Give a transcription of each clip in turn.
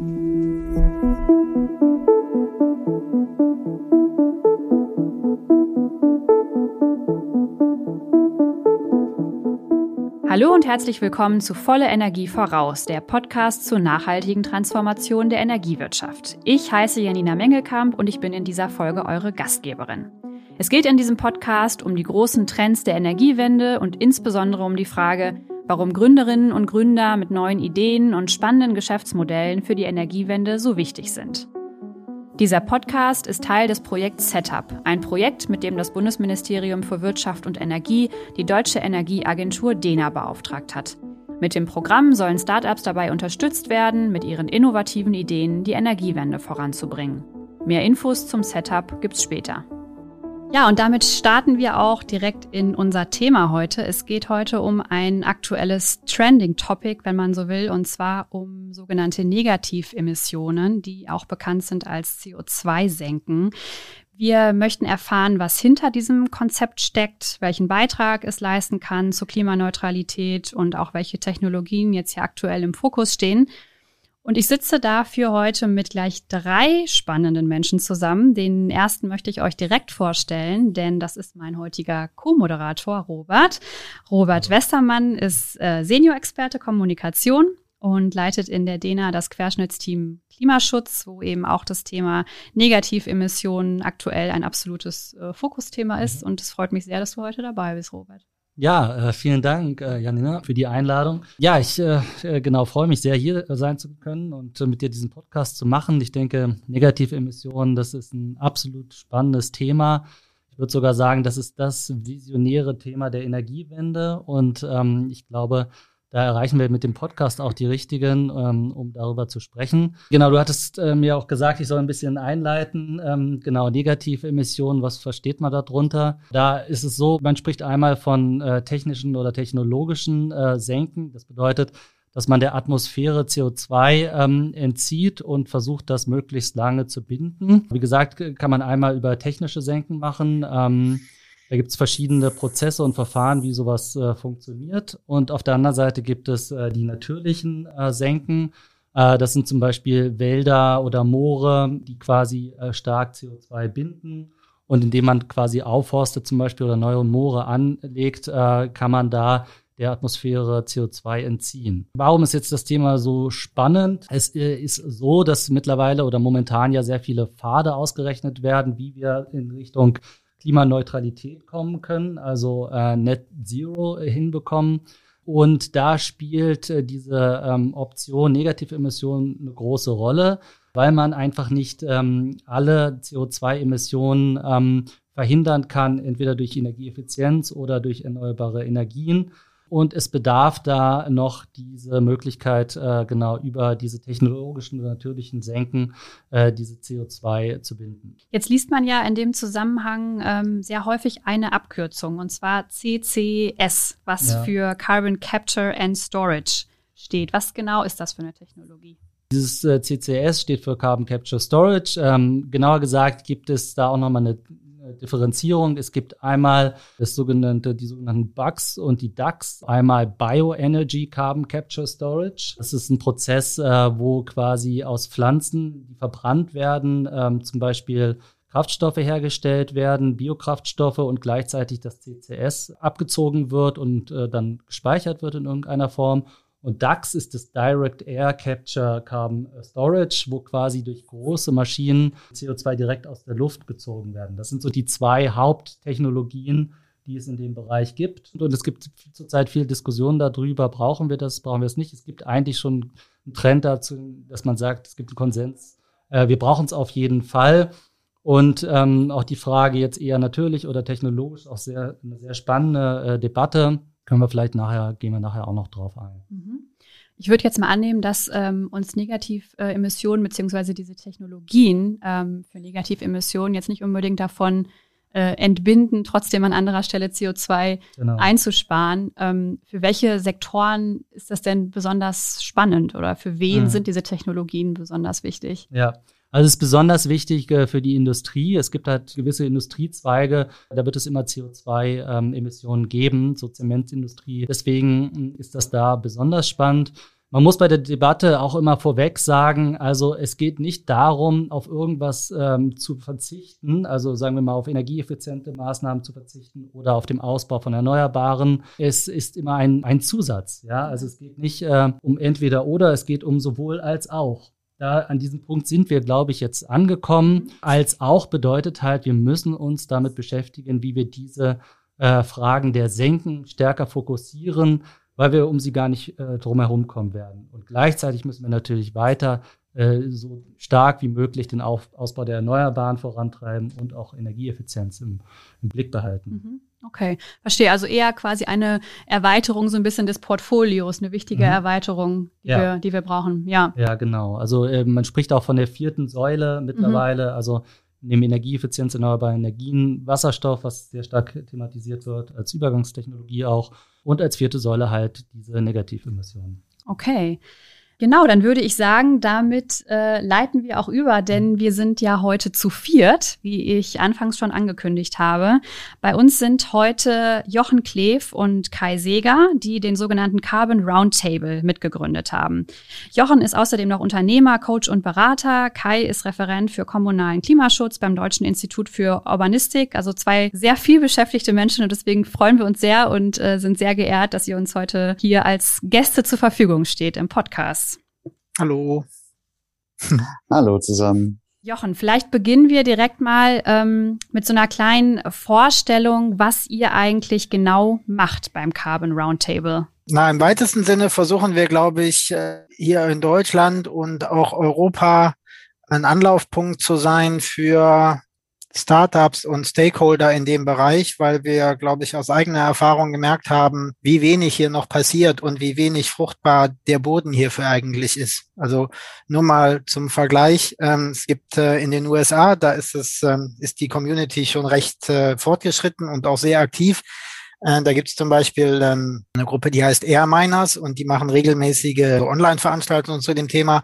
Hallo und herzlich willkommen zu Volle Energie voraus, der Podcast zur nachhaltigen Transformation der Energiewirtschaft. Ich heiße Janina Mengelkamp und ich bin in dieser Folge eure Gastgeberin. Es geht in diesem Podcast um die großen Trends der Energiewende und insbesondere um die Frage, warum Gründerinnen und Gründer mit neuen Ideen und spannenden Geschäftsmodellen für die Energiewende so wichtig sind. Dieser Podcast ist Teil des Projekts Setup, ein Projekt, mit dem das Bundesministerium für Wirtschaft und Energie die deutsche Energieagentur DENA beauftragt hat. Mit dem Programm sollen Startups dabei unterstützt werden, mit ihren innovativen Ideen die Energiewende voranzubringen. Mehr Infos zum Setup gibt's später. Ja, und damit starten wir auch direkt in unser Thema heute. Es geht heute um ein aktuelles Trending Topic, wenn man so will, und zwar um sogenannte Negativemissionen, die auch bekannt sind als CO2-Senken. Wir möchten erfahren, was hinter diesem Konzept steckt, welchen Beitrag es leisten kann zur Klimaneutralität und auch welche Technologien jetzt hier aktuell im Fokus stehen. Und ich sitze dafür heute mit gleich drei spannenden Menschen zusammen. Den ersten möchte ich euch direkt vorstellen, denn das ist mein heutiger Co-Moderator Robert. Robert Westermann ist äh, Senior-Experte Kommunikation und leitet in der DENA das Querschnittsteam Klimaschutz, wo eben auch das Thema Negativemissionen aktuell ein absolutes äh, Fokusthema ist. Mhm. Und es freut mich sehr, dass du heute dabei bist, Robert. Ja, äh, vielen Dank, äh, Janina, für die Einladung. Ja, ich äh, äh genau freue mich sehr, hier sein zu können und äh, mit dir diesen Podcast zu machen. Ich denke, negative Emissionen, das ist ein absolut spannendes Thema. Ich würde sogar sagen, das ist das visionäre Thema der Energiewende. Und ähm, ich glaube, da erreichen wir mit dem Podcast auch die richtigen, ähm, um darüber zu sprechen. Genau, du hattest äh, mir auch gesagt, ich soll ein bisschen einleiten. Ähm, genau, negative Emissionen, was versteht man darunter? Da ist es so, man spricht einmal von äh, technischen oder technologischen äh, Senken. Das bedeutet, dass man der Atmosphäre CO2 ähm, entzieht und versucht, das möglichst lange zu binden. Wie gesagt, kann man einmal über technische Senken machen. Ähm, da gibt es verschiedene Prozesse und Verfahren, wie sowas äh, funktioniert. Und auf der anderen Seite gibt es äh, die natürlichen äh, Senken. Äh, das sind zum Beispiel Wälder oder Moore, die quasi äh, stark CO2 binden. Und indem man quasi aufforstet zum Beispiel oder neue Moore anlegt, äh, kann man da der Atmosphäre CO2 entziehen. Warum ist jetzt das Thema so spannend? Es ist so, dass mittlerweile oder momentan ja sehr viele Pfade ausgerechnet werden, wie wir in Richtung Klimaneutralität kommen können, also äh, Net Zero hinbekommen. Und da spielt äh, diese ähm, Option Negativemissionen eine große Rolle, weil man einfach nicht ähm, alle CO2-Emissionen ähm, verhindern kann, entweder durch Energieeffizienz oder durch erneuerbare Energien. Und es bedarf da noch diese Möglichkeit, äh, genau über diese technologischen und natürlichen Senken äh, diese CO2 zu binden. Jetzt liest man ja in dem Zusammenhang ähm, sehr häufig eine Abkürzung, und zwar CCS, was ja. für Carbon Capture and Storage steht. Was genau ist das für eine Technologie? Dieses äh, CCS steht für Carbon Capture Storage. Ähm, genauer gesagt gibt es da auch nochmal eine Differenzierung. Es gibt einmal das sogenannte, die sogenannten Bugs und die DAX. Einmal Bioenergy Carbon Capture Storage. Das ist ein Prozess, äh, wo quasi aus Pflanzen, die verbrannt werden, ähm, zum Beispiel Kraftstoffe hergestellt werden, Biokraftstoffe und gleichzeitig das CCS abgezogen wird und äh, dann gespeichert wird in irgendeiner Form. Und DAX ist das Direct Air Capture Carbon Storage, wo quasi durch große Maschinen CO2 direkt aus der Luft gezogen werden. Das sind so die zwei Haupttechnologien, die es in dem Bereich gibt. Und es gibt zurzeit viel Diskussion darüber, brauchen wir das, brauchen wir es nicht. Es gibt eigentlich schon einen Trend dazu, dass man sagt, es gibt einen Konsens, äh, wir brauchen es auf jeden Fall. Und ähm, auch die Frage jetzt eher natürlich oder technologisch auch sehr eine sehr spannende äh, Debatte können wir vielleicht nachher, gehen wir nachher auch noch drauf ein. Mhm. Ich würde jetzt mal annehmen, dass ähm, uns Negativemissionen äh, beziehungsweise diese Technologien ähm, für Negativemissionen jetzt nicht unbedingt davon äh, entbinden, trotzdem an anderer Stelle CO2 genau. einzusparen. Ähm, für welche Sektoren ist das denn besonders spannend oder für wen mhm. sind diese Technologien besonders wichtig? Ja, also es ist besonders wichtig äh, für die Industrie. Es gibt halt gewisse Industriezweige, da wird es immer CO2-Emissionen ähm, geben, so Zementindustrie. Deswegen hm, ist das da besonders spannend. Man muss bei der Debatte auch immer vorweg sagen, also es geht nicht darum, auf irgendwas ähm, zu verzichten, also sagen wir mal auf energieeffiziente Maßnahmen zu verzichten oder auf dem Ausbau von Erneuerbaren. Es ist immer ein, ein Zusatz, ja. Also es geht nicht äh, um entweder oder, es geht um sowohl als auch. Da an diesem Punkt sind wir, glaube ich, jetzt angekommen. Als auch bedeutet halt, wir müssen uns damit beschäftigen, wie wir diese äh, Fragen der Senken stärker fokussieren, weil wir um sie gar nicht äh, drumherum kommen werden. Und gleichzeitig müssen wir natürlich weiter äh, so stark wie möglich den Auf Ausbau der Erneuerbaren vorantreiben und auch Energieeffizienz im, im Blick behalten. Mhm. Okay, verstehe. Also eher quasi eine Erweiterung so ein bisschen des Portfolios, eine wichtige mhm. Erweiterung, die, ja. wir, die wir brauchen. Ja. Ja, genau. Also äh, man spricht auch von der vierten Säule mittlerweile. Mhm. Also neben Energieeffizienz, erneuerbare Energien, Wasserstoff, was sehr stark thematisiert wird, als Übergangstechnologie auch und als vierte Säule halt diese Negativemissionen. Okay. Genau, dann würde ich sagen, damit äh, leiten wir auch über, denn wir sind ja heute zu viert, wie ich anfangs schon angekündigt habe. Bei uns sind heute Jochen Kleef und Kai Seger, die den sogenannten Carbon Roundtable mitgegründet haben. Jochen ist außerdem noch Unternehmer, Coach und Berater. Kai ist Referent für kommunalen Klimaschutz beim Deutschen Institut für Urbanistik. Also zwei sehr viel beschäftigte Menschen und deswegen freuen wir uns sehr und äh, sind sehr geehrt, dass ihr uns heute hier als Gäste zur Verfügung steht im Podcast. Hallo. Hallo zusammen. Jochen, vielleicht beginnen wir direkt mal ähm, mit so einer kleinen Vorstellung, was ihr eigentlich genau macht beim Carbon Roundtable. Na, im weitesten Sinne versuchen wir, glaube ich, äh, hier in Deutschland und auch Europa ein Anlaufpunkt zu sein für Startups und Stakeholder in dem Bereich, weil wir, glaube ich, aus eigener Erfahrung gemerkt haben, wie wenig hier noch passiert und wie wenig fruchtbar der Boden hierfür eigentlich ist. Also nur mal zum Vergleich. Ähm, es gibt äh, in den USA, da ist es, ähm, ist die Community schon recht äh, fortgeschritten und auch sehr aktiv. Äh, da gibt es zum Beispiel ähm, eine Gruppe, die heißt Air Miners und die machen regelmäßige Online-Veranstaltungen zu dem Thema.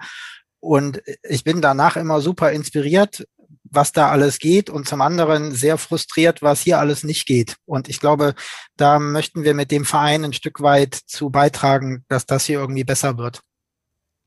Und ich bin danach immer super inspiriert, was da alles geht und zum anderen sehr frustriert, was hier alles nicht geht. Und ich glaube, da möchten wir mit dem Verein ein Stück weit zu beitragen, dass das hier irgendwie besser wird.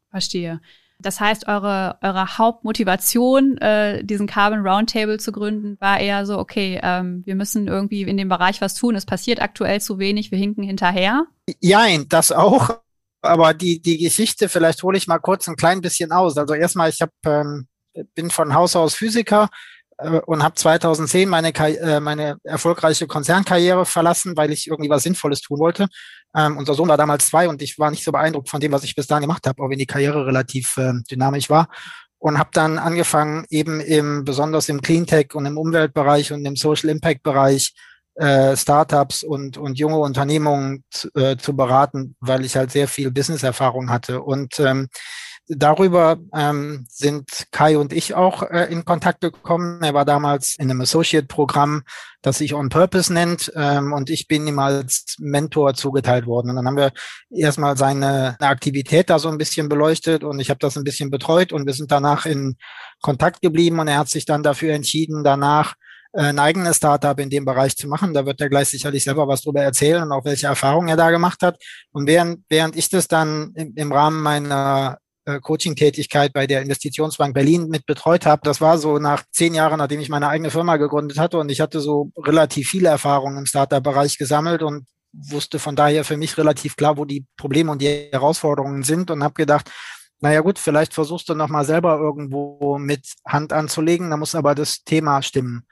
Verstehe. Das heißt, eure, eure Hauptmotivation, äh, diesen Carbon Roundtable zu gründen, war eher so, okay, ähm, wir müssen irgendwie in dem Bereich was tun. Es passiert aktuell zu wenig, wir hinken hinterher. Jein, das auch. Aber die, die Geschichte, vielleicht hole ich mal kurz ein klein bisschen aus. Also erstmal, ich habe ähm, bin von Haus aus Physiker äh, und habe 2010 meine, äh, meine erfolgreiche Konzernkarriere verlassen, weil ich irgendwie was Sinnvolles tun wollte. Ähm, unser Sohn war damals zwei und ich war nicht so beeindruckt von dem, was ich bis dahin gemacht habe, auch wenn die Karriere relativ äh, dynamisch war. Und habe dann angefangen, eben im besonders im Cleantech und im Umweltbereich und im Social Impact Bereich äh, Startups und, und junge Unternehmungen äh, zu beraten, weil ich halt sehr viel Business-Erfahrung hatte. Und ähm, darüber ähm, sind Kai und ich auch äh, in Kontakt gekommen. Er war damals in einem Associate-Programm, das sich On Purpose nennt, ähm, und ich bin ihm als Mentor zugeteilt worden. Und dann haben wir erstmal seine Aktivität da so ein bisschen beleuchtet und ich habe das ein bisschen betreut und wir sind danach in Kontakt geblieben und er hat sich dann dafür entschieden, danach äh, ein eigenes Startup in dem Bereich zu machen. Da wird er gleich sicherlich selber was drüber erzählen und auch welche Erfahrungen er da gemacht hat. Und während, während ich das dann im, im Rahmen meiner äh, Coaching-Tätigkeit bei der Investitionsbank Berlin mit betreut habe. Das war so nach zehn Jahren, nachdem ich meine eigene Firma gegründet hatte und ich hatte so relativ viele Erfahrungen im Startup-Bereich gesammelt und wusste von daher für mich relativ klar, wo die Probleme und die Herausforderungen sind und habe gedacht, naja gut, vielleicht versuchst du nochmal selber irgendwo mit Hand anzulegen, da muss aber das Thema stimmen.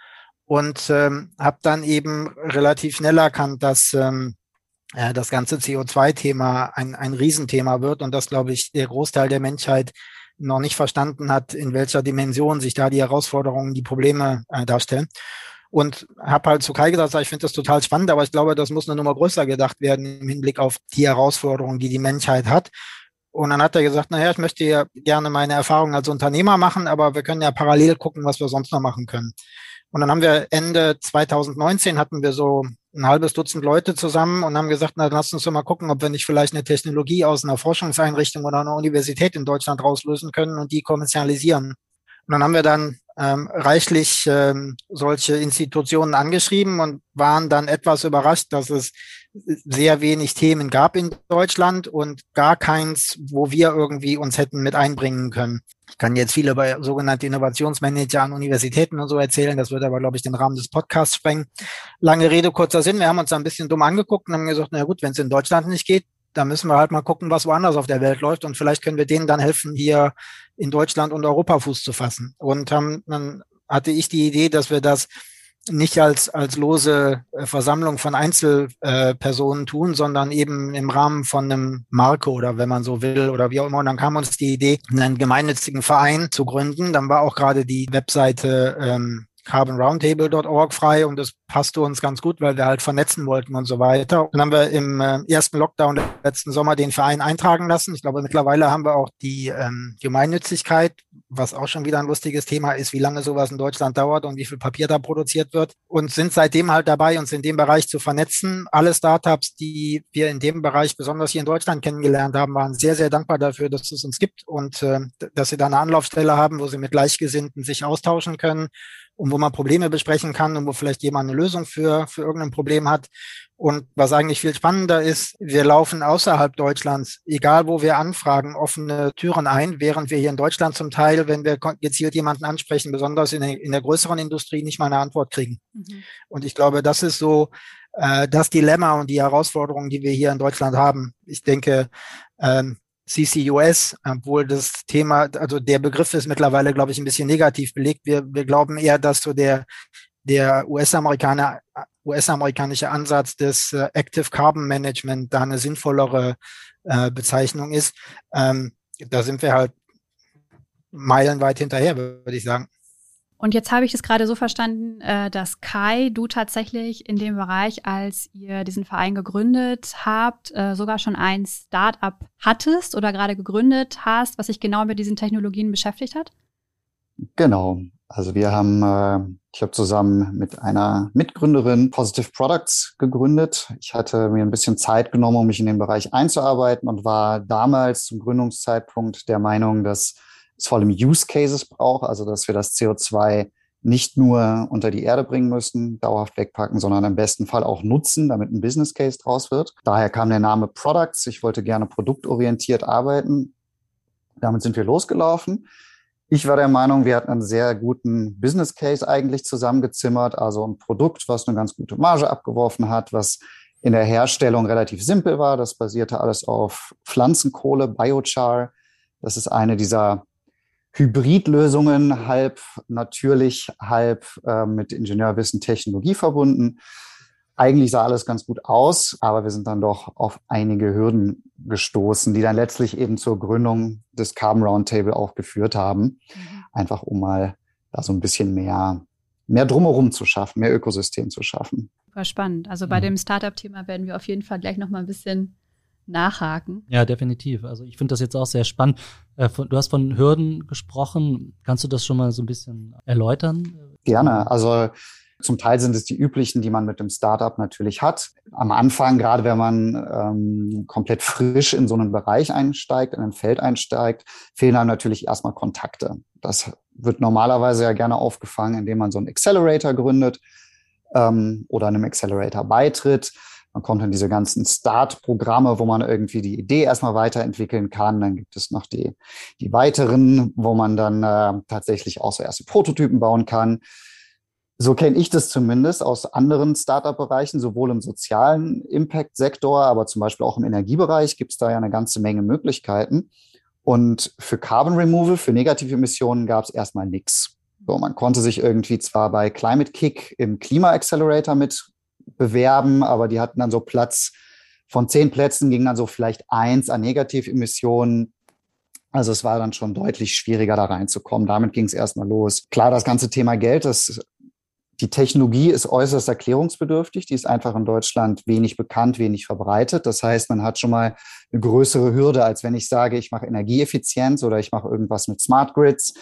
Und ähm, habe dann eben relativ schnell erkannt, dass ähm, äh, das ganze CO2-Thema ein, ein Riesenthema wird und das, glaube ich, der Großteil der Menschheit noch nicht verstanden hat, in welcher Dimension sich da die Herausforderungen, die Probleme äh, darstellen. Und habe halt zu Kai gesagt, ich finde das total spannend, aber ich glaube, das muss eine Nummer größer gedacht werden im Hinblick auf die Herausforderungen, die die Menschheit hat. Und dann hat er gesagt, naja, ich möchte ja gerne meine Erfahrungen als Unternehmer machen, aber wir können ja parallel gucken, was wir sonst noch machen können. Und dann haben wir Ende 2019 hatten wir so ein halbes Dutzend Leute zusammen und haben gesagt, na, lass uns doch mal gucken, ob wir nicht vielleicht eine Technologie aus einer Forschungseinrichtung oder einer Universität in Deutschland rauslösen können und die kommerzialisieren. Und dann haben wir dann ähm, reichlich ähm, solche Institutionen angeschrieben und waren dann etwas überrascht, dass es sehr wenig Themen gab in Deutschland und gar keins, wo wir irgendwie uns hätten mit einbringen können. Ich kann jetzt viel über sogenannte Innovationsmanager an Universitäten und so erzählen. Das würde aber, glaube ich, den Rahmen des Podcasts sprengen. Lange Rede, kurzer Sinn. Wir haben uns da ein bisschen dumm angeguckt und haben gesagt, na gut, wenn es in Deutschland nicht geht, dann müssen wir halt mal gucken, was woanders auf der Welt läuft und vielleicht können wir denen dann helfen, hier in Deutschland und Europa Fuß zu fassen. Und ähm, dann hatte ich die Idee, dass wir das nicht als, als lose äh, Versammlung von Einzelpersonen äh, tun, sondern eben im Rahmen von einem Marke oder wenn man so will oder wie auch immer. Und dann kam uns die Idee, einen gemeinnützigen Verein zu gründen. Dann war auch gerade die Webseite ähm, carbonroundtable.org frei und das passte uns ganz gut, weil wir halt vernetzen wollten und so weiter. Dann haben wir im äh, ersten Lockdown letzten Sommer den Verein eintragen lassen. Ich glaube, mittlerweile haben wir auch die ähm, Gemeinnützigkeit, was auch schon wieder ein lustiges Thema ist, wie lange sowas in Deutschland dauert und wie viel Papier da produziert wird. Und sind seitdem halt dabei, uns in dem Bereich zu vernetzen. Alle Startups, die wir in dem Bereich besonders hier in Deutschland kennengelernt haben, waren sehr, sehr dankbar dafür, dass es uns gibt und äh, dass sie da eine Anlaufstelle haben, wo sie mit Gleichgesinnten sich austauschen können und wo man Probleme besprechen kann und wo vielleicht jemand eine Lösung für, für irgendein Problem hat. Und was eigentlich viel spannender ist, wir laufen außerhalb Deutschlands, egal wo wir anfragen, offene Türen ein, während wir hier in Deutschland zum Teil, wenn wir gezielt jemanden ansprechen, besonders in der, in der größeren Industrie, nicht mal eine Antwort kriegen. Mhm. Und ich glaube, das ist so äh, das Dilemma und die Herausforderungen, die wir hier in Deutschland haben. Ich denke, ähm, CCUS, obwohl das Thema, also der Begriff ist mittlerweile, glaube ich, ein bisschen negativ belegt. Wir, wir glauben eher, dass so der, der US-Amerikaner, US-amerikanische Ansatz des äh, Active Carbon Management da eine sinnvollere äh, Bezeichnung ist. Ähm, da sind wir halt meilenweit hinterher, würde ich sagen. Und jetzt habe ich es gerade so verstanden, äh, dass Kai, du tatsächlich in dem Bereich, als ihr diesen Verein gegründet habt, äh, sogar schon ein Start-up hattest oder gerade gegründet hast, was sich genau mit diesen Technologien beschäftigt hat? Genau. Also wir haben, äh, ich habe zusammen mit einer Mitgründerin Positive Products gegründet. Ich hatte mir ein bisschen Zeit genommen, um mich in den Bereich einzuarbeiten und war damals zum Gründungszeitpunkt der Meinung, dass es vor allem Use Cases braucht, also dass wir das CO2 nicht nur unter die Erde bringen müssen, dauerhaft wegpacken, sondern im besten Fall auch nutzen, damit ein Business Case draus wird. Daher kam der Name Products. Ich wollte gerne produktorientiert arbeiten. Damit sind wir losgelaufen. Ich war der Meinung, wir hatten einen sehr guten Business Case eigentlich zusammengezimmert, also ein Produkt, was eine ganz gute Marge abgeworfen hat, was in der Herstellung relativ simpel war. Das basierte alles auf Pflanzenkohle, Biochar. Das ist eine dieser Hybridlösungen, halb natürlich, halb äh, mit Ingenieurwissen, Technologie verbunden. Eigentlich sah alles ganz gut aus, aber wir sind dann doch auf einige Hürden gestoßen, die dann letztlich eben zur Gründung des Carbon Roundtable auch geführt haben. Mhm. Einfach um mal da so ein bisschen mehr, mehr drumherum zu schaffen, mehr Ökosystem zu schaffen. War spannend. Also bei mhm. dem Startup-Thema werden wir auf jeden Fall gleich noch mal ein bisschen nachhaken. Ja, definitiv. Also ich finde das jetzt auch sehr spannend. Äh, du hast von Hürden gesprochen. Kannst du das schon mal so ein bisschen erläutern? Gerne. Also zum Teil sind es die üblichen, die man mit dem Startup natürlich hat. Am Anfang, gerade wenn man ähm, komplett frisch in so einen Bereich einsteigt, in ein Feld einsteigt, fehlen einem natürlich erstmal Kontakte. Das wird normalerweise ja gerne aufgefangen, indem man so einen Accelerator gründet ähm, oder einem Accelerator beitritt. Man kommt in diese ganzen Start-Programme, wo man irgendwie die Idee erstmal weiterentwickeln kann. Dann gibt es noch die, die weiteren, wo man dann äh, tatsächlich auch so erste Prototypen bauen kann. So kenne ich das zumindest aus anderen Startup-Bereichen, sowohl im sozialen Impact-Sektor, aber zum Beispiel auch im Energiebereich gibt es da ja eine ganze Menge Möglichkeiten. Und für Carbon Removal, für negative Emissionen gab es erstmal nichts. So, man konnte sich irgendwie zwar bei Climate Kick im Klima Accelerator mit bewerben, aber die hatten dann so Platz von zehn Plätzen ging dann so vielleicht eins an Negativemissionen. Also es war dann schon deutlich schwieriger, da reinzukommen. Damit ging es erstmal los. Klar, das ganze Thema Geld, das, die Technologie ist äußerst erklärungsbedürftig. Die ist einfach in Deutschland wenig bekannt, wenig verbreitet. Das heißt, man hat schon mal eine größere Hürde, als wenn ich sage, ich mache Energieeffizienz oder ich mache irgendwas mit Smart Grids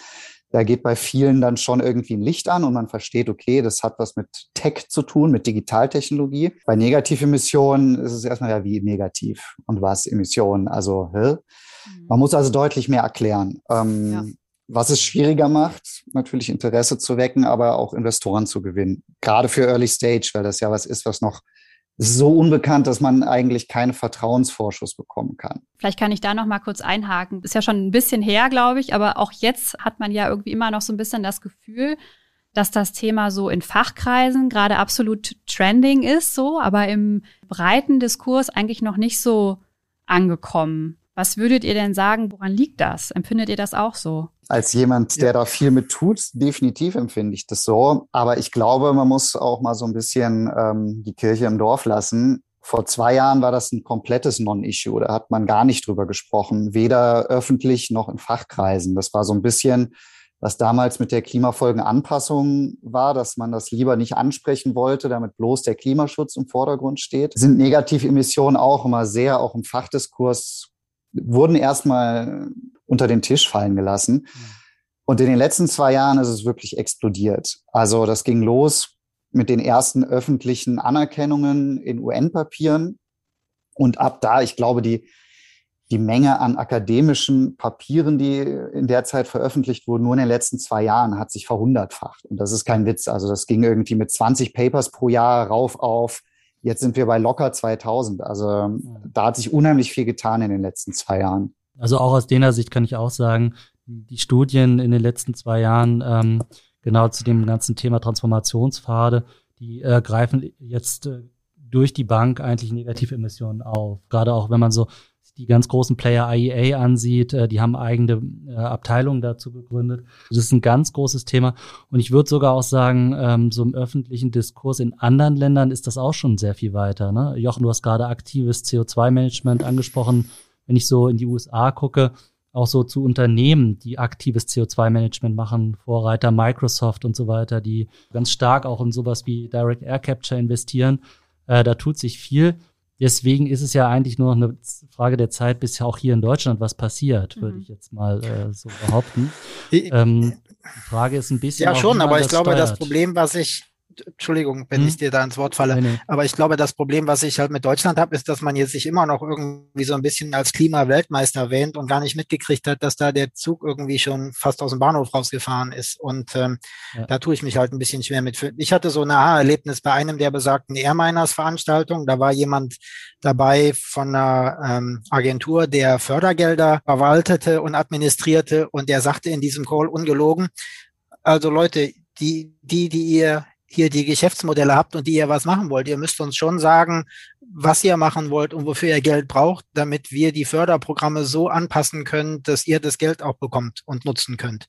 da geht bei vielen dann schon irgendwie ein Licht an und man versteht, okay, das hat was mit Tech zu tun, mit Digitaltechnologie. Bei Negativemissionen ist es erstmal ja wie negativ und was Emissionen. Also hä? Mhm. man muss also deutlich mehr erklären. Ähm, ja. was es schwieriger macht, natürlich Interesse zu wecken, aber auch Investoren zu gewinnen. Gerade für Early Stage, weil das ja was ist, was noch so unbekannt, dass man eigentlich keinen Vertrauensvorschuss bekommen kann. Vielleicht kann ich da noch mal kurz einhaken. Ist ja schon ein bisschen her, glaube ich, aber auch jetzt hat man ja irgendwie immer noch so ein bisschen das Gefühl, dass das Thema so in Fachkreisen gerade absolut trending ist, so, aber im breiten Diskurs eigentlich noch nicht so angekommen. Was würdet ihr denn sagen, woran liegt das? Empfindet ihr das auch so? Als jemand, der da viel mit tut, definitiv empfinde ich das so. Aber ich glaube, man muss auch mal so ein bisschen ähm, die Kirche im Dorf lassen. Vor zwei Jahren war das ein komplettes Non-Issue. Da hat man gar nicht drüber gesprochen, weder öffentlich noch in Fachkreisen. Das war so ein bisschen, was damals mit der Klimafolgenanpassung war, dass man das lieber nicht ansprechen wollte, damit bloß der Klimaschutz im Vordergrund steht. Sind Negativemissionen auch immer sehr, auch im Fachdiskurs wurden erstmal unter den Tisch fallen gelassen. Und in den letzten zwei Jahren ist es wirklich explodiert. Also das ging los mit den ersten öffentlichen Anerkennungen in UN-Papieren. Und ab da, ich glaube, die, die Menge an akademischen Papieren, die in der Zeit veröffentlicht wurden, nur in den letzten zwei Jahren hat sich verhundertfacht. Und das ist kein Witz. Also das ging irgendwie mit 20 Papers pro Jahr rauf auf Jetzt sind wir bei locker 2000. Also da hat sich unheimlich viel getan in den letzten zwei Jahren. Also auch aus der Sicht kann ich auch sagen, die Studien in den letzten zwei Jahren ähm, genau zu dem ganzen Thema Transformationspfade, die äh, greifen jetzt äh, durch die Bank eigentlich Negativemissionen auf. Gerade auch wenn man so die ganz großen Player IEA ansieht, äh, die haben eigene äh, Abteilungen dazu gegründet. Das ist ein ganz großes Thema. Und ich würde sogar auch sagen, ähm, so im öffentlichen Diskurs in anderen Ländern ist das auch schon sehr viel weiter. Ne? Jochen, du hast gerade aktives CO2-Management angesprochen. Wenn ich so in die USA gucke, auch so zu Unternehmen, die aktives CO2-Management machen, Vorreiter Microsoft und so weiter, die ganz stark auch in sowas wie Direct Air Capture investieren. Äh, da tut sich viel. Deswegen ist es ja eigentlich nur noch eine Frage der Zeit, bis ja auch hier in Deutschland was passiert, würde mhm. ich jetzt mal äh, so behaupten. Ähm, die Frage ist ein bisschen. Ja, schon, aber ich glaube, steuert. das Problem, was ich Entschuldigung, wenn hm? ich dir da ins Wort falle. Nee, nee. Aber ich glaube, das Problem, was ich halt mit Deutschland habe, ist, dass man jetzt sich immer noch irgendwie so ein bisschen als Klimaweltmeister erwähnt und gar nicht mitgekriegt hat, dass da der Zug irgendwie schon fast aus dem Bahnhof rausgefahren ist. Und ähm, ja. da tue ich mich halt ein bisschen schwer mit. Ich hatte so ein Aha-Erlebnis bei einem der besagten Airminers-Veranstaltungen. Da war jemand dabei von einer ähm, Agentur, der Fördergelder verwaltete und administrierte. Und der sagte in diesem Call ungelogen, also Leute, die, die, die ihr hier die Geschäftsmodelle habt und die ihr was machen wollt. Ihr müsst uns schon sagen, was ihr machen wollt und wofür ihr Geld braucht, damit wir die Förderprogramme so anpassen können, dass ihr das Geld auch bekommt und nutzen könnt.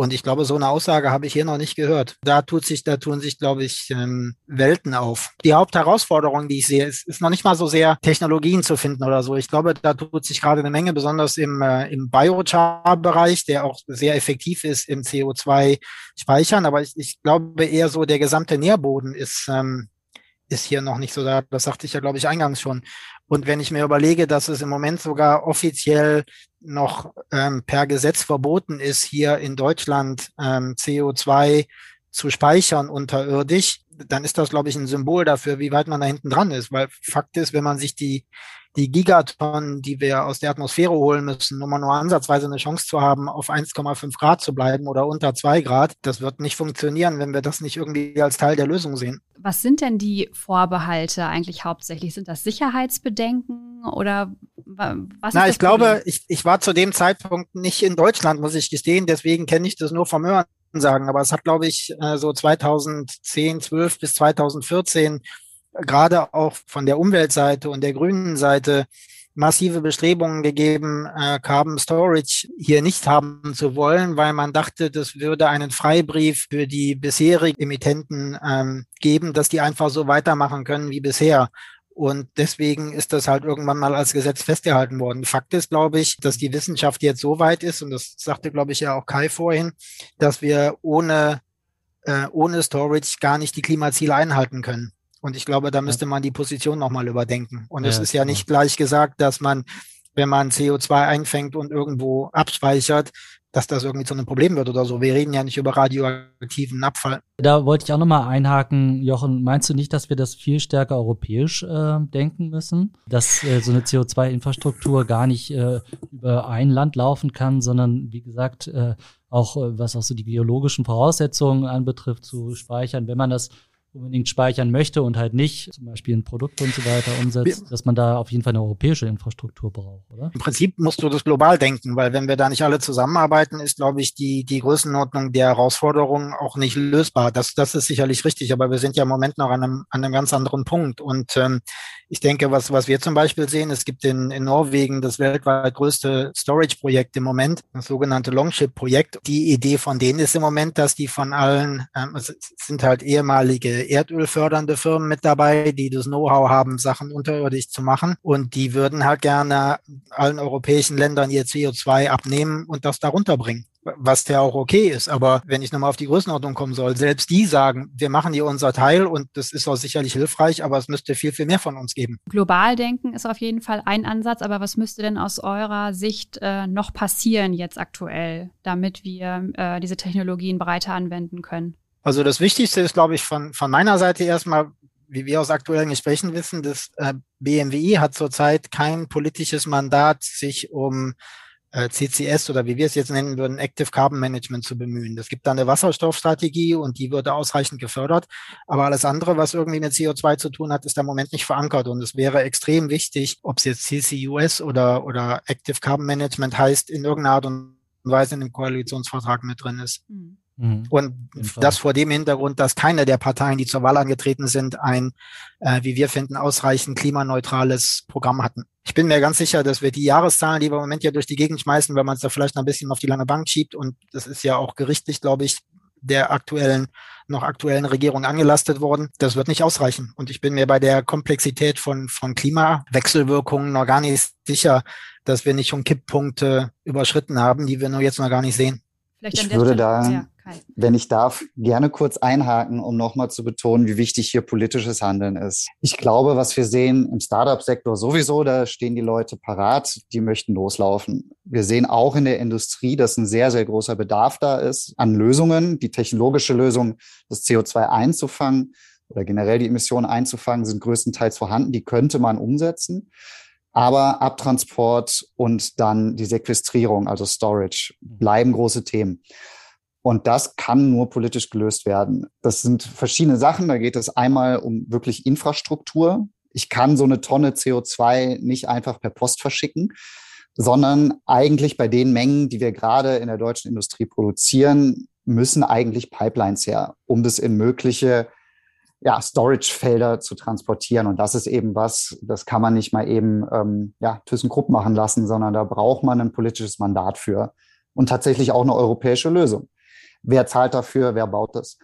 Und ich glaube, so eine Aussage habe ich hier noch nicht gehört. Da tut sich, da tun sich, glaube ich, ähm, Welten auf. Die Hauptherausforderung, die ich sehe, ist, ist noch nicht mal so sehr Technologien zu finden oder so. Ich glaube, da tut sich gerade eine Menge, besonders im, äh, im Biochar-Bereich, der auch sehr effektiv ist im CO2-Speichern. Aber ich, ich glaube eher so, der gesamte Nährboden ist, ähm, ist hier noch nicht so da. Das sagte ich ja, glaube ich, eingangs schon. Und wenn ich mir überlege, dass es im Moment sogar offiziell noch ähm, per Gesetz verboten ist, hier in Deutschland ähm, CO2 zu speichern unterirdisch, dann ist das, glaube ich, ein Symbol dafür, wie weit man da hinten dran ist. Weil Fakt ist, wenn man sich die die Gigatonnen, die wir aus der Atmosphäre holen müssen, um nur ansatzweise eine Chance zu haben, auf 1,5 Grad zu bleiben oder unter 2 Grad. Das wird nicht funktionieren, wenn wir das nicht irgendwie als Teil der Lösung sehen. Was sind denn die Vorbehalte eigentlich hauptsächlich? Sind das Sicherheitsbedenken oder was? Na, ich glaube, ich, ich war zu dem Zeitpunkt nicht in Deutschland, muss ich gestehen. Deswegen kenne ich das nur vom Hören sagen. Aber es hat, glaube ich, äh, so 2010, 12 bis 2014 gerade auch von der Umweltseite und der grünen Seite massive Bestrebungen gegeben, äh, Carbon Storage hier nicht haben zu wollen, weil man dachte, das würde einen Freibrief für die bisherigen Emittenten ähm, geben, dass die einfach so weitermachen können wie bisher. Und deswegen ist das halt irgendwann mal als Gesetz festgehalten worden. Fakt ist, glaube ich, dass die Wissenschaft jetzt so weit ist, und das sagte, glaube ich, ja auch Kai vorhin, dass wir ohne, äh, ohne Storage gar nicht die Klimaziele einhalten können. Und ich glaube, da müsste man die Position nochmal überdenken. Und ja, es ist ja nicht gleich gesagt, dass man, wenn man CO2 einfängt und irgendwo abspeichert, dass das irgendwie zu einem Problem wird oder so. Wir reden ja nicht über radioaktiven Abfall. Da wollte ich auch nochmal einhaken, Jochen. Meinst du nicht, dass wir das viel stärker europäisch äh, denken müssen? Dass äh, so eine CO2-Infrastruktur gar nicht äh, über ein Land laufen kann, sondern wie gesagt, äh, auch äh, was auch so die biologischen Voraussetzungen anbetrifft, zu speichern, wenn man das unbedingt speichern möchte und halt nicht zum Beispiel ein Produkt und so weiter umsetzt, dass man da auf jeden Fall eine europäische Infrastruktur braucht, oder? Im Prinzip musst du das global denken, weil wenn wir da nicht alle zusammenarbeiten, ist, glaube ich, die, die Größenordnung der Herausforderungen auch nicht lösbar. Das, das ist sicherlich richtig, aber wir sind ja im Moment noch an einem, an einem ganz anderen Punkt. Und ähm, ich denke, was, was wir zum Beispiel sehen, es gibt in, in Norwegen das weltweit größte Storage-Projekt im Moment, das sogenannte Longship-Projekt. Die Idee von denen ist im Moment, dass die von allen, ähm, es sind halt ehemalige erdölfördernde Firmen mit dabei, die das Know-how haben, Sachen unterirdisch zu machen. Und die würden halt gerne allen europäischen Ländern ihr CO2 abnehmen und das darunter bringen was ja auch okay ist. Aber wenn ich nochmal auf die Größenordnung kommen soll, selbst die sagen, wir machen hier unser Teil und das ist auch sicherlich hilfreich, aber es müsste viel, viel mehr von uns geben. Global denken ist auf jeden Fall ein Ansatz, aber was müsste denn aus eurer Sicht äh, noch passieren jetzt aktuell, damit wir äh, diese Technologien breiter anwenden können? Also das Wichtigste ist, glaube ich, von, von meiner Seite erstmal, wie wir aus aktuellen Gesprächen wissen, das äh, BMWI hat zurzeit kein politisches Mandat, sich um äh, CCS oder wie wir es jetzt nennen würden, Active Carbon Management zu bemühen. Es gibt da eine Wasserstoffstrategie und die würde ausreichend gefördert. Aber alles andere, was irgendwie mit CO2 zu tun hat, ist da im Moment nicht verankert. Und es wäre extrem wichtig, ob es jetzt CCUS oder, oder Active Carbon Management heißt, in irgendeiner Art und Weise in dem Koalitionsvertrag mit drin ist. Mhm. Mhm. Und das vor dem Hintergrund, dass keine der Parteien, die zur Wahl angetreten sind, ein, äh, wie wir finden, ausreichend klimaneutrales Programm hatten. Ich bin mir ganz sicher, dass wir die Jahreszahlen, die wir im Moment ja durch die Gegend schmeißen, wenn man es da vielleicht noch ein bisschen auf die lange Bank schiebt, und das ist ja auch gerichtlich, glaube ich, der aktuellen, noch aktuellen Regierung angelastet worden. Das wird nicht ausreichen. Und ich bin mir bei der Komplexität von, von Klimawechselwirkungen noch gar nicht sicher, dass wir nicht schon Kipppunkte überschritten haben, die wir nur jetzt noch gar nicht sehen. Vielleicht ich würde da, ja, wenn ich darf, gerne kurz einhaken, um nochmal zu betonen, wie wichtig hier politisches Handeln ist. Ich glaube, was wir sehen im Startup-Sektor sowieso, da stehen die Leute parat, die möchten loslaufen. Wir sehen auch in der Industrie, dass ein sehr, sehr großer Bedarf da ist an Lösungen. Die technologische Lösung, das CO2 einzufangen oder generell die Emissionen einzufangen, sind größtenteils vorhanden. Die könnte man umsetzen. Aber Abtransport und dann die Sequestrierung, also Storage, bleiben große Themen. Und das kann nur politisch gelöst werden. Das sind verschiedene Sachen. Da geht es einmal um wirklich Infrastruktur. Ich kann so eine Tonne CO2 nicht einfach per Post verschicken, sondern eigentlich bei den Mengen, die wir gerade in der deutschen Industrie produzieren, müssen eigentlich Pipelines her, um das in mögliche ja, Storage-Felder zu transportieren. Und das ist eben was, das kann man nicht mal eben ähm, ja, ThyssenKrupp machen lassen, sondern da braucht man ein politisches Mandat für und tatsächlich auch eine europäische Lösung. Wer zahlt dafür? Wer baut das?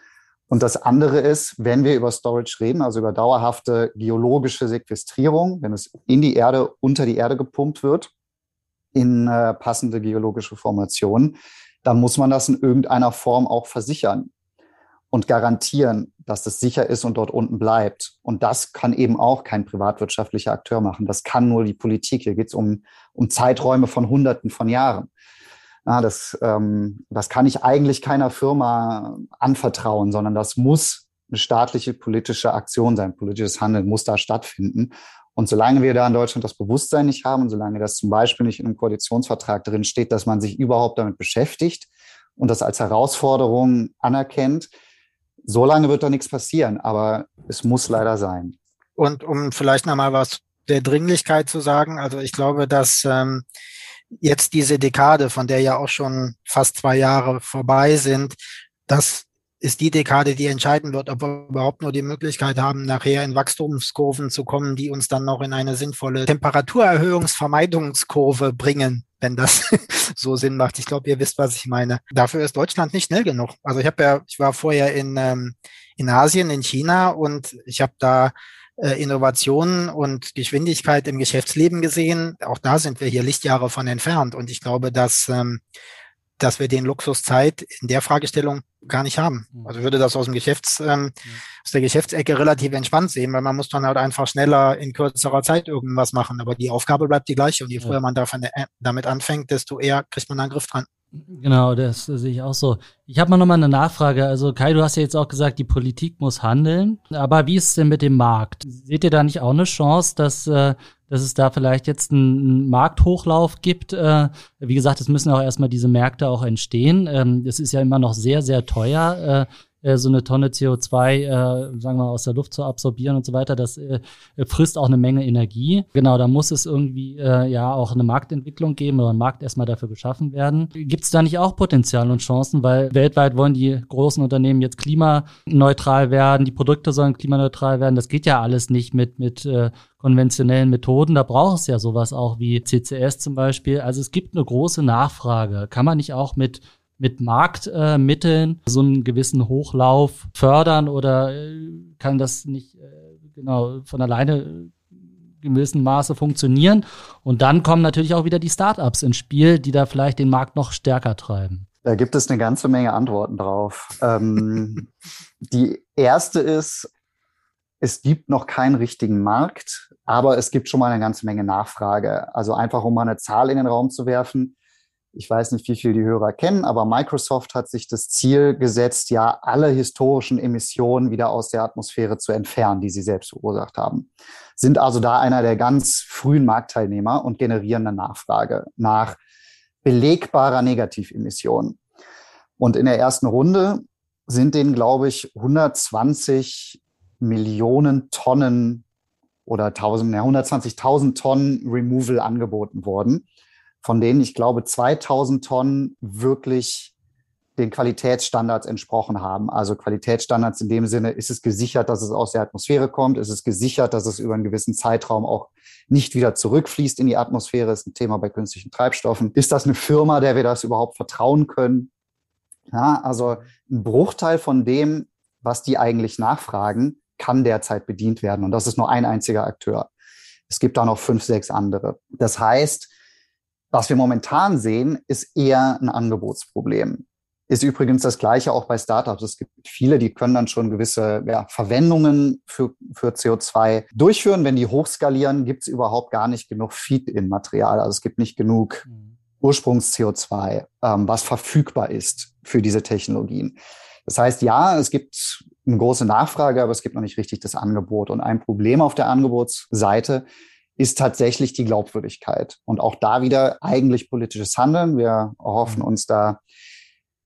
Und das andere ist, wenn wir über Storage reden, also über dauerhafte geologische Sequestrierung, wenn es in die Erde, unter die Erde gepumpt wird, in äh, passende geologische Formationen, dann muss man das in irgendeiner Form auch versichern und garantieren, dass das sicher ist und dort unten bleibt. Und das kann eben auch kein privatwirtschaftlicher Akteur machen. Das kann nur die Politik. Hier geht es um, um Zeiträume von Hunderten von Jahren. Ja, das, ähm, das kann ich eigentlich keiner Firma anvertrauen, sondern das muss eine staatliche politische Aktion sein. Politisches Handeln muss da stattfinden. Und solange wir da in Deutschland das Bewusstsein nicht haben, solange das zum Beispiel nicht in einem Koalitionsvertrag drin steht, dass man sich überhaupt damit beschäftigt und das als Herausforderung anerkennt, so lange wird da nichts passieren, aber es muss leider sein. Und um vielleicht nochmal was der Dringlichkeit zu sagen, also ich glaube, dass ähm, jetzt diese Dekade, von der ja auch schon fast zwei Jahre vorbei sind, das ist die Dekade, die entscheiden wird, ob wir überhaupt nur die Möglichkeit haben, nachher in Wachstumskurven zu kommen, die uns dann noch in eine sinnvolle Temperaturerhöhungsvermeidungskurve bringen, wenn das so Sinn macht. Ich glaube, ihr wisst, was ich meine. Dafür ist Deutschland nicht schnell genug. Also ich habe ja, ich war vorher in, ähm, in Asien, in China und ich habe da äh, Innovationen und Geschwindigkeit im Geschäftsleben gesehen. Auch da sind wir hier Lichtjahre von entfernt. Und ich glaube, dass ähm, dass wir den Luxus Zeit in der Fragestellung gar nicht haben. Mhm. Also würde das aus dem Geschäfts, ähm, aus der Geschäftsecke relativ entspannt sehen, weil man muss dann halt einfach schneller in kürzerer Zeit irgendwas machen. Aber die Aufgabe bleibt die gleiche und je früher man davon, äh, damit anfängt, desto eher kriegt man einen Griff dran. Genau, das, sehe ich auch so. Ich habe mal nochmal eine Nachfrage. Also Kai, du hast ja jetzt auch gesagt, die Politik muss handeln. Aber wie ist es denn mit dem Markt? Seht ihr da nicht auch eine Chance, dass, äh, dass es da vielleicht jetzt einen Markthochlauf gibt? Äh, wie gesagt, es müssen auch erstmal diese Märkte auch entstehen. Ähm, es ist ja immer noch sehr, sehr teuer, äh, äh, so eine Tonne CO2, äh, sagen wir mal, aus der Luft zu absorbieren und so weiter, das äh, frisst auch eine Menge Energie. Genau, da muss es irgendwie äh, ja auch eine Marktentwicklung geben oder ein Markt erstmal dafür geschaffen werden. Gibt es da nicht auch Potenzial und Chancen, weil weltweit wollen die großen Unternehmen jetzt klimaneutral werden, die Produkte sollen klimaneutral werden. Das geht ja alles nicht mit, mit äh, konventionellen Methoden. Da braucht es ja sowas auch wie CCS zum Beispiel. Also es gibt eine große Nachfrage. Kann man nicht auch mit mit Marktmitteln so einen gewissen Hochlauf fördern oder äh, kann das nicht äh, genau von alleine in gewissen Maße funktionieren? Und dann kommen natürlich auch wieder die Startups ins Spiel, die da vielleicht den Markt noch stärker treiben. Da gibt es eine ganze Menge Antworten drauf. ähm, die erste ist, es gibt noch keinen richtigen Markt, aber es gibt schon mal eine ganze Menge Nachfrage. Also einfach, um mal eine Zahl in den Raum zu werfen. Ich weiß nicht, wie viel die Hörer kennen, aber Microsoft hat sich das Ziel gesetzt, ja, alle historischen Emissionen wieder aus der Atmosphäre zu entfernen, die sie selbst verursacht haben. Sind also da einer der ganz frühen Marktteilnehmer und generieren eine Nachfrage nach belegbarer Negativemission. Und in der ersten Runde sind denen, glaube ich, 120 Millionen Tonnen oder 1000, ja, 120.000 Tonnen Removal angeboten worden von denen ich glaube 2000 Tonnen wirklich den Qualitätsstandards entsprochen haben. Also Qualitätsstandards in dem Sinne, ist es gesichert, dass es aus der Atmosphäre kommt? Ist es gesichert, dass es über einen gewissen Zeitraum auch nicht wieder zurückfließt in die Atmosphäre? Ist ein Thema bei künstlichen Treibstoffen. Ist das eine Firma, der wir das überhaupt vertrauen können? Ja, also ein Bruchteil von dem, was die eigentlich nachfragen, kann derzeit bedient werden. Und das ist nur ein einziger Akteur. Es gibt da noch fünf, sechs andere. Das heißt, was wir momentan sehen, ist eher ein Angebotsproblem. Ist übrigens das Gleiche auch bei Startups. Es gibt viele, die können dann schon gewisse ja, Verwendungen für, für CO2 durchführen. Wenn die hochskalieren, gibt es überhaupt gar nicht genug Feed-in-Material. Also es gibt nicht genug mhm. Ursprungs-CO2, ähm, was verfügbar ist für diese Technologien. Das heißt, ja, es gibt eine große Nachfrage, aber es gibt noch nicht richtig das Angebot. Und ein Problem auf der Angebotsseite ist tatsächlich die Glaubwürdigkeit. Und auch da wieder eigentlich politisches Handeln. Wir erhoffen mhm. uns da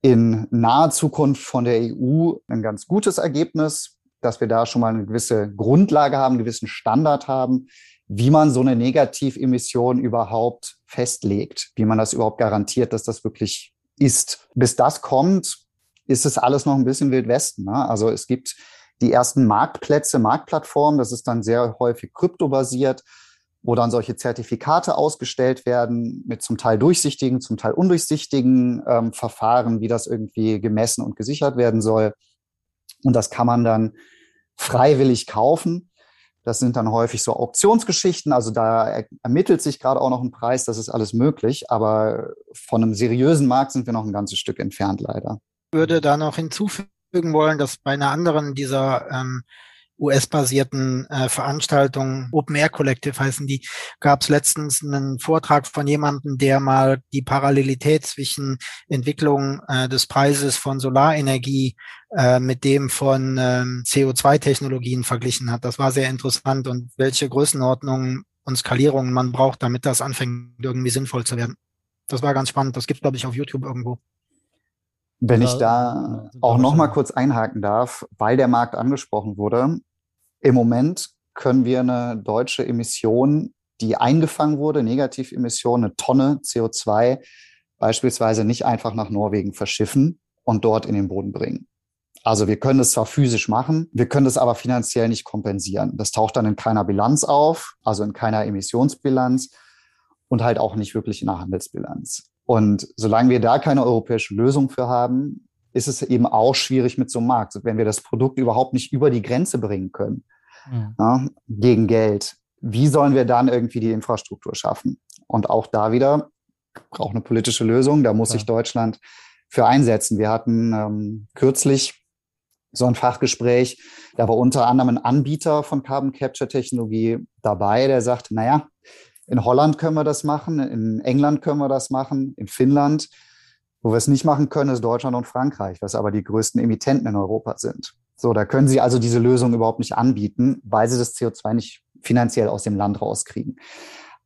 in naher Zukunft von der EU ein ganz gutes Ergebnis, dass wir da schon mal eine gewisse Grundlage haben, einen gewissen Standard haben, wie man so eine Negativemission überhaupt festlegt, wie man das überhaupt garantiert, dass das wirklich ist. Bis das kommt, ist es alles noch ein bisschen Wild Westen. Ne? Also es gibt die ersten Marktplätze, Marktplattformen, das ist dann sehr häufig kryptobasiert wo dann solche Zertifikate ausgestellt werden mit zum Teil durchsichtigen, zum Teil undurchsichtigen ähm, Verfahren, wie das irgendwie gemessen und gesichert werden soll. Und das kann man dann freiwillig kaufen. Das sind dann häufig so Auktionsgeschichten, also da ermittelt sich gerade auch noch ein Preis, das ist alles möglich, aber von einem seriösen Markt sind wir noch ein ganzes Stück entfernt leider. Ich würde da noch hinzufügen wollen, dass bei einer anderen dieser ähm, US-basierten äh, Veranstaltungen, Open Air Collective heißen die, gab es letztens einen Vortrag von jemandem, der mal die Parallelität zwischen Entwicklung äh, des Preises von Solarenergie äh, mit dem von ähm, CO2-Technologien verglichen hat. Das war sehr interessant und welche Größenordnungen und Skalierungen man braucht, damit das anfängt, irgendwie sinnvoll zu werden. Das war ganz spannend. Das gibt glaube ich, auf YouTube irgendwo. Wenn ich da auch noch mal kurz einhaken darf, weil der Markt angesprochen wurde. Im Moment können wir eine deutsche Emission, die eingefangen wurde, Negativemission, eine Tonne CO2, beispielsweise nicht einfach nach Norwegen verschiffen und dort in den Boden bringen. Also wir können es zwar physisch machen, wir können es aber finanziell nicht kompensieren. Das taucht dann in keiner Bilanz auf, also in keiner Emissionsbilanz und halt auch nicht wirklich in der Handelsbilanz. Und solange wir da keine europäische Lösung für haben, ist es eben auch schwierig mit so einem Markt, wenn wir das Produkt überhaupt nicht über die Grenze bringen können ja. Ja, gegen Geld. Wie sollen wir dann irgendwie die Infrastruktur schaffen? Und auch da wieder braucht eine politische Lösung. Da muss sich Deutschland für einsetzen. Wir hatten ähm, kürzlich so ein Fachgespräch. Da war unter anderem ein Anbieter von Carbon Capture Technologie dabei, der sagt, naja, in Holland können wir das machen, in England können wir das machen, in Finnland. Wo wir es nicht machen können, ist Deutschland und Frankreich, was aber die größten Emittenten in Europa sind. So, da können sie also diese Lösung überhaupt nicht anbieten, weil sie das CO2 nicht finanziell aus dem Land rauskriegen.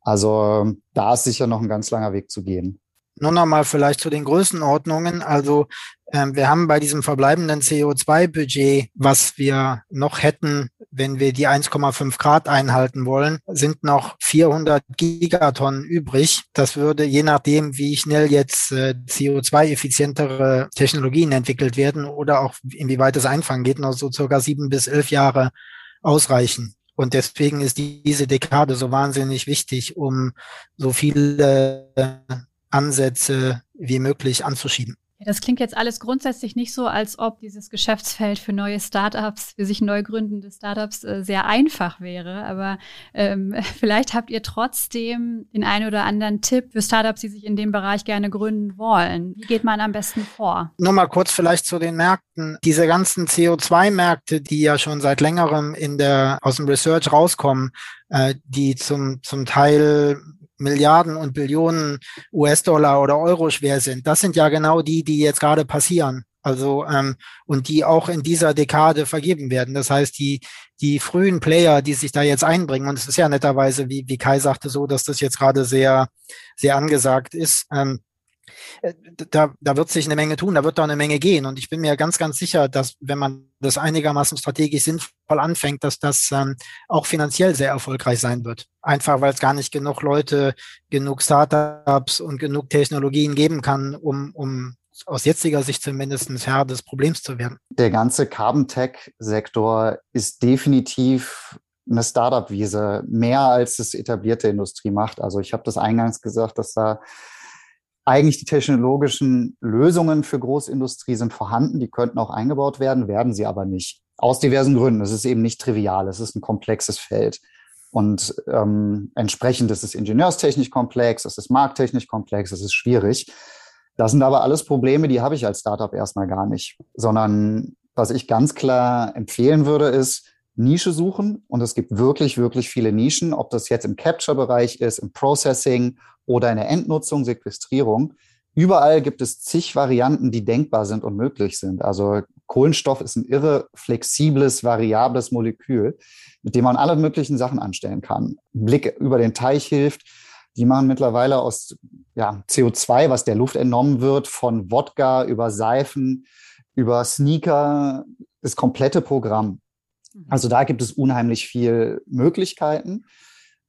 Also da ist sicher noch ein ganz langer Weg zu gehen. Nur noch mal vielleicht zu den Größenordnungen. Also wir haben bei diesem verbleibenden CO2-Budget, was wir noch hätten, wenn wir die 1,5 Grad einhalten wollen, sind noch 400 Gigatonnen übrig. Das würde je nachdem, wie schnell jetzt äh, CO2-effizientere Technologien entwickelt werden oder auch inwieweit es einfangen geht, noch so circa sieben bis elf Jahre ausreichen. Und deswegen ist diese Dekade so wahnsinnig wichtig, um so viele Ansätze wie möglich anzuschieben. Das klingt jetzt alles grundsätzlich nicht so, als ob dieses Geschäftsfeld für neue Startups, für sich neu gründende Startups äh, sehr einfach wäre. Aber ähm, vielleicht habt ihr trotzdem den einen oder anderen Tipp für Startups, die sich in dem Bereich gerne gründen wollen. Wie geht man am besten vor? Nur mal kurz vielleicht zu den Märkten. Diese ganzen CO2-Märkte, die ja schon seit längerem in der, aus dem Research rauskommen, äh, die zum, zum Teil Milliarden und Billionen US-Dollar oder Euro schwer sind. Das sind ja genau die, die jetzt gerade passieren. Also ähm, und die auch in dieser Dekade vergeben werden. Das heißt, die die frühen Player, die sich da jetzt einbringen, und es ist ja netterweise, wie, wie Kai sagte, so, dass das jetzt gerade sehr sehr angesagt ist. Ähm, äh, da, da wird sich eine Menge tun, da wird da eine Menge gehen. Und ich bin mir ganz, ganz sicher, dass wenn man das einigermaßen strategisch sinnvoll anfängt, dass das ähm, auch finanziell sehr erfolgreich sein wird. Einfach weil es gar nicht genug Leute, genug Startups und genug Technologien geben kann, um, um aus jetziger Sicht zumindest Herr des Problems zu werden. Der ganze Carbon Tech-Sektor ist definitiv eine Startup-Wiese, mehr als es etablierte Industrie macht. Also ich habe das eingangs gesagt, dass da eigentlich die technologischen Lösungen für Großindustrie sind vorhanden, die könnten auch eingebaut werden, werden sie aber nicht. Aus diversen Gründen. Es ist eben nicht trivial, es ist ein komplexes Feld. Und ähm, entsprechend ist es ingenieurstechnisch komplex, es ist markttechnisch komplex, es ist schwierig. Das sind aber alles Probleme, die habe ich als Startup erstmal gar nicht, sondern was ich ganz klar empfehlen würde, ist Nische suchen. Und es gibt wirklich, wirklich viele Nischen, ob das jetzt im Capture-Bereich ist, im Processing oder in der Endnutzung, Sequestrierung. Überall gibt es zig Varianten, die denkbar sind und möglich sind. Also Kohlenstoff ist ein irre flexibles, variables Molekül, mit dem man alle möglichen Sachen anstellen kann. Blick über den Teich hilft. Die machen mittlerweile aus ja, CO2, was der Luft entnommen wird, von Wodka über Seifen, über Sneaker, das komplette Programm. Mhm. Also da gibt es unheimlich viel Möglichkeiten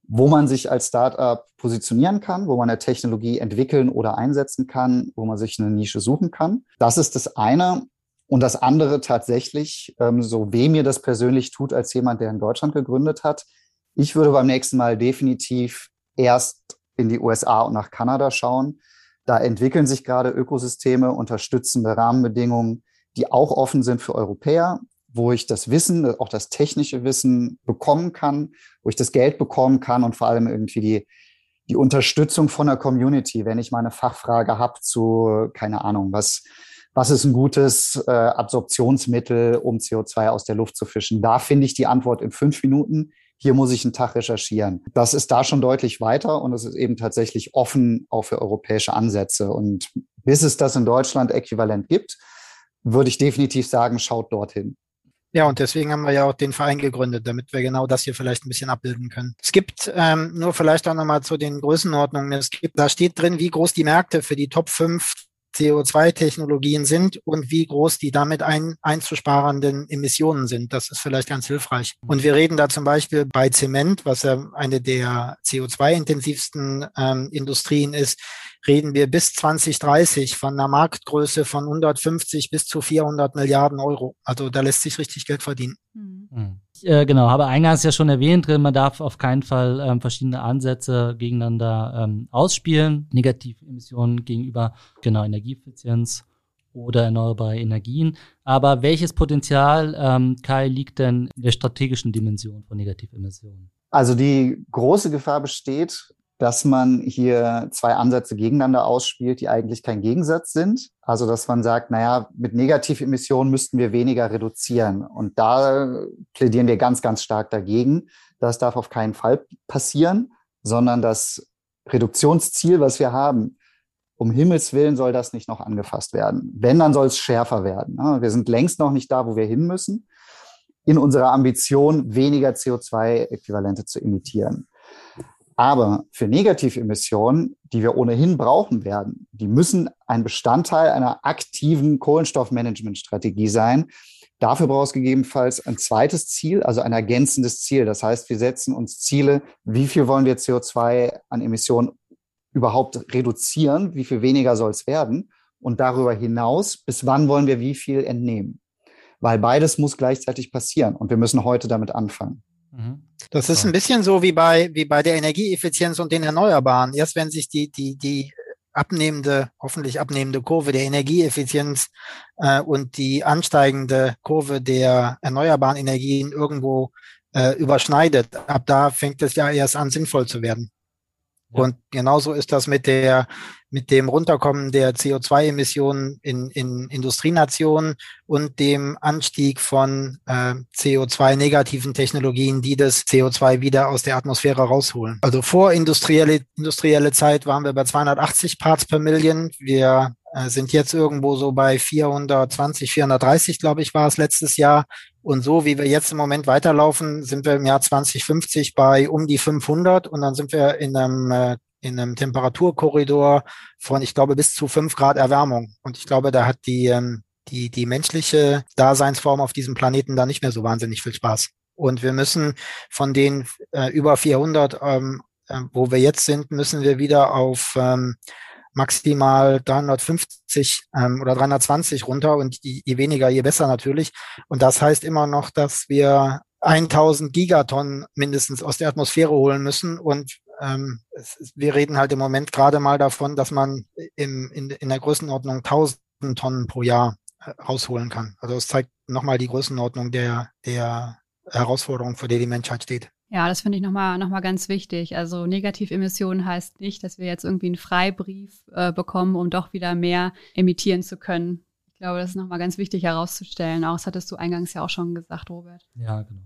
wo man sich als Startup positionieren kann, wo man eine Technologie entwickeln oder einsetzen kann, wo man sich eine Nische suchen kann. Das ist das eine. Und das andere tatsächlich, ähm, so weh mir das persönlich tut als jemand, der in Deutschland gegründet hat, ich würde beim nächsten Mal definitiv erst in die USA und nach Kanada schauen. Da entwickeln sich gerade Ökosysteme, unterstützende Rahmenbedingungen, die auch offen sind für Europäer, wo ich das Wissen, auch das technische Wissen bekommen kann, wo ich das Geld bekommen kann und vor allem irgendwie die, die Unterstützung von der Community, wenn ich mal eine Fachfrage habe zu, keine Ahnung, was, was ist ein gutes äh, Absorptionsmittel, um CO2 aus der Luft zu fischen? Da finde ich die Antwort in fünf Minuten. Hier muss ich einen Tag recherchieren. Das ist da schon deutlich weiter und es ist eben tatsächlich offen auch für europäische Ansätze. Und bis es das in Deutschland äquivalent gibt, würde ich definitiv sagen, schaut dorthin. Ja, und deswegen haben wir ja auch den Verein gegründet, damit wir genau das hier vielleicht ein bisschen abbilden können. Es gibt ähm, nur vielleicht auch nochmal zu den Größenordnungen. Es gibt, da steht drin, wie groß die Märkte für die Top 5 CO2-Technologien sind und wie groß die damit ein, einzusparenden Emissionen sind. Das ist vielleicht ganz hilfreich. Und wir reden da zum Beispiel bei Zement, was ja eine der CO2-intensivsten ähm, Industrien ist, reden wir bis 2030 von einer Marktgröße von 150 bis zu 400 Milliarden Euro. Also da lässt sich richtig Geld verdienen. Mhm. Äh, genau, habe eingangs ja schon erwähnt, man darf auf keinen Fall ähm, verschiedene Ansätze gegeneinander ähm, ausspielen. Negativemissionen gegenüber genau Energieeffizienz oder erneuerbare Energien. Aber welches Potenzial, ähm, Kai, liegt denn in der strategischen Dimension von Negativemissionen? Also die große Gefahr besteht, dass man hier zwei Ansätze gegeneinander ausspielt, die eigentlich kein Gegensatz sind. Also, dass man sagt, naja, mit Negativemissionen müssten wir weniger reduzieren. Und da plädieren wir ganz, ganz stark dagegen. Das darf auf keinen Fall passieren, sondern das Reduktionsziel, was wir haben, um Himmels Willen soll das nicht noch angefasst werden. Wenn, dann soll es schärfer werden. Ne? Wir sind längst noch nicht da, wo wir hin müssen, in unserer Ambition, weniger CO2-Äquivalente zu emittieren. Aber für Negativemissionen, die wir ohnehin brauchen werden, die müssen ein Bestandteil einer aktiven Kohlenstoffmanagementstrategie sein. Dafür braucht es gegebenenfalls ein zweites Ziel, also ein ergänzendes Ziel. Das heißt, wir setzen uns Ziele, wie viel wollen wir CO2 an Emissionen überhaupt reduzieren, wie viel weniger soll es werden und darüber hinaus, bis wann wollen wir wie viel entnehmen. Weil beides muss gleichzeitig passieren und wir müssen heute damit anfangen. Mhm. Das ist ein bisschen so wie bei, wie bei der Energieeffizienz und den Erneuerbaren. Erst wenn sich die, die, die abnehmende, hoffentlich abnehmende Kurve der Energieeffizienz äh, und die ansteigende Kurve der erneuerbaren Energien irgendwo äh, überschneidet, ab da fängt es ja erst an, sinnvoll zu werden. Und genauso ist das mit der, mit dem Runterkommen der CO2-Emissionen in, in Industrienationen und dem Anstieg von äh, CO2-negativen Technologien, die das CO2 wieder aus der Atmosphäre rausholen. Also vor industrielle, industrielle Zeit waren wir bei 280 Parts per Million. Wir äh, sind jetzt irgendwo so bei 420, 430, glaube ich, war es letztes Jahr. Und so wie wir jetzt im Moment weiterlaufen, sind wir im Jahr 2050 bei um die 500 und dann sind wir in einem, äh, in einem Temperaturkorridor von, ich glaube, bis zu fünf Grad Erwärmung. Und ich glaube, da hat die, ähm, die, die menschliche Daseinsform auf diesem Planeten da nicht mehr so wahnsinnig viel Spaß. Und wir müssen von den äh, über 400, ähm, äh, wo wir jetzt sind, müssen wir wieder auf ähm, maximal 350 ähm, oder 320 runter und je, je weniger, je besser natürlich. Und das heißt immer noch, dass wir 1000 Gigatonnen mindestens aus der Atmosphäre holen müssen. Und ähm, es, wir reden halt im Moment gerade mal davon, dass man im, in, in der Größenordnung 1000 Tonnen pro Jahr äh, rausholen kann. Also es zeigt nochmal die Größenordnung der, der Herausforderung, vor der die Menschheit steht. Ja, das finde ich nochmal noch mal ganz wichtig. Also Negativemissionen heißt nicht, dass wir jetzt irgendwie einen Freibrief äh, bekommen, um doch wieder mehr emittieren zu können. Ich glaube, das ist nochmal ganz wichtig herauszustellen. Auch das hattest du eingangs ja auch schon gesagt, Robert. Ja, genau.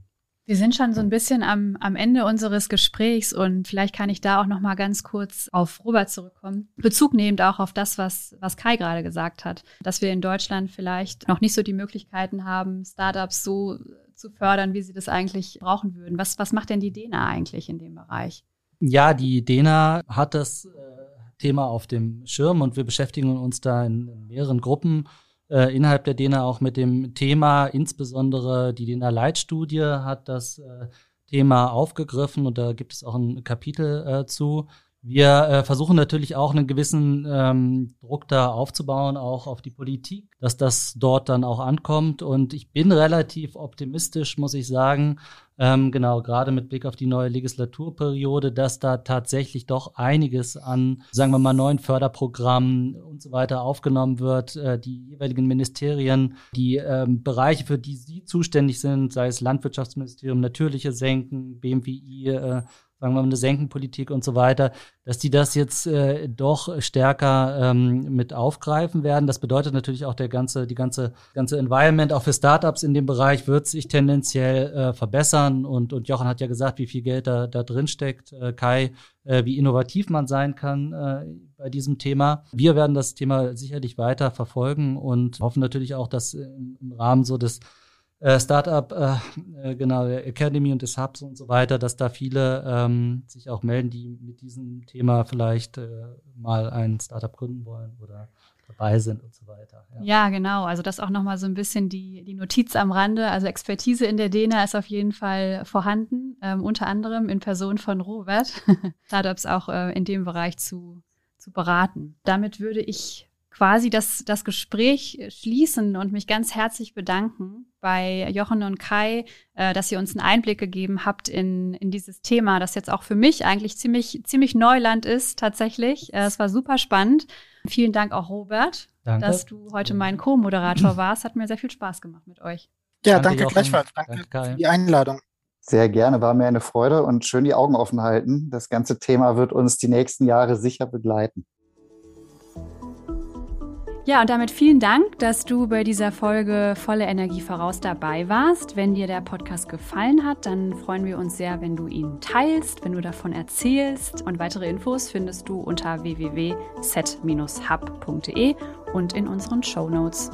Wir sind schon so ein bisschen am, am Ende unseres Gesprächs und vielleicht kann ich da auch noch mal ganz kurz auf Robert zurückkommen. Bezug nehmend auch auf das, was, was Kai gerade gesagt hat, dass wir in Deutschland vielleicht noch nicht so die Möglichkeiten haben, Startups so zu fördern, wie sie das eigentlich brauchen würden. Was, was macht denn die DENA eigentlich in dem Bereich? Ja, die DENA hat das äh, Thema auf dem Schirm und wir beschäftigen uns da in, mehreren Gruppen äh, innerhalb der DENA auch mit dem Thema. Insbesondere die DENA-Leitstudie hat das äh, Thema aufgegriffen und da gibt es auch ein Kapitel äh, zu. Wir äh, versuchen natürlich auch einen gewissen ähm, Druck da aufzubauen, auch auf die Politik, dass das dort dann auch ankommt. Und ich bin relativ optimistisch, muss ich sagen, ähm, genau, gerade mit Blick auf die neue Legislaturperiode, dass da tatsächlich doch einiges an, sagen wir mal, neuen Förderprogrammen und so weiter aufgenommen wird. Äh, die jeweiligen Ministerien, die ähm, Bereiche, für die sie zuständig sind, sei es Landwirtschaftsministerium, natürliche Senken, BMWI, äh, sagen wir mal, eine Senkenpolitik und so weiter, dass die das jetzt äh, doch stärker ähm, mit aufgreifen werden. Das bedeutet natürlich auch der ganze, die ganze, ganze Environment auch für Startups in dem Bereich wird sich tendenziell äh, verbessern. Und, und Jochen hat ja gesagt, wie viel Geld da, da drin steckt. Äh, Kai, äh, wie innovativ man sein kann äh, bei diesem Thema. Wir werden das Thema sicherlich weiter verfolgen und hoffen natürlich auch, dass im Rahmen so des äh, Startup, äh, äh, genau, Academy und des Hubs und so weiter, dass da viele ähm, sich auch melden, die mit diesem Thema vielleicht äh, mal ein Startup gründen wollen oder dabei sind und so weiter. Ja, ja genau. Also das auch nochmal so ein bisschen die, die Notiz am Rande. Also Expertise in der DENA ist auf jeden Fall vorhanden, ähm, unter anderem in Person von Robert, Startups auch äh, in dem Bereich zu, zu beraten. Damit würde ich quasi das, das Gespräch schließen und mich ganz herzlich bedanken bei Jochen und Kai, äh, dass ihr uns einen Einblick gegeben habt in, in dieses Thema, das jetzt auch für mich eigentlich ziemlich, ziemlich Neuland ist tatsächlich. Äh, es war super spannend. Vielen Dank auch, Robert, danke. dass du heute mein Co-Moderator warst. Hat mir sehr viel Spaß gemacht mit euch. Ja, danke, danke gleichfalls. Danke, danke für die Einladung. Sehr gerne, war mir eine Freude und schön die Augen offen halten. Das ganze Thema wird uns die nächsten Jahre sicher begleiten. Ja, und damit vielen Dank, dass du bei dieser Folge Volle Energie voraus dabei warst. Wenn dir der Podcast gefallen hat, dann freuen wir uns sehr, wenn du ihn teilst, wenn du davon erzählst. Und weitere Infos findest du unter www.set-hub.de und in unseren Show Notes.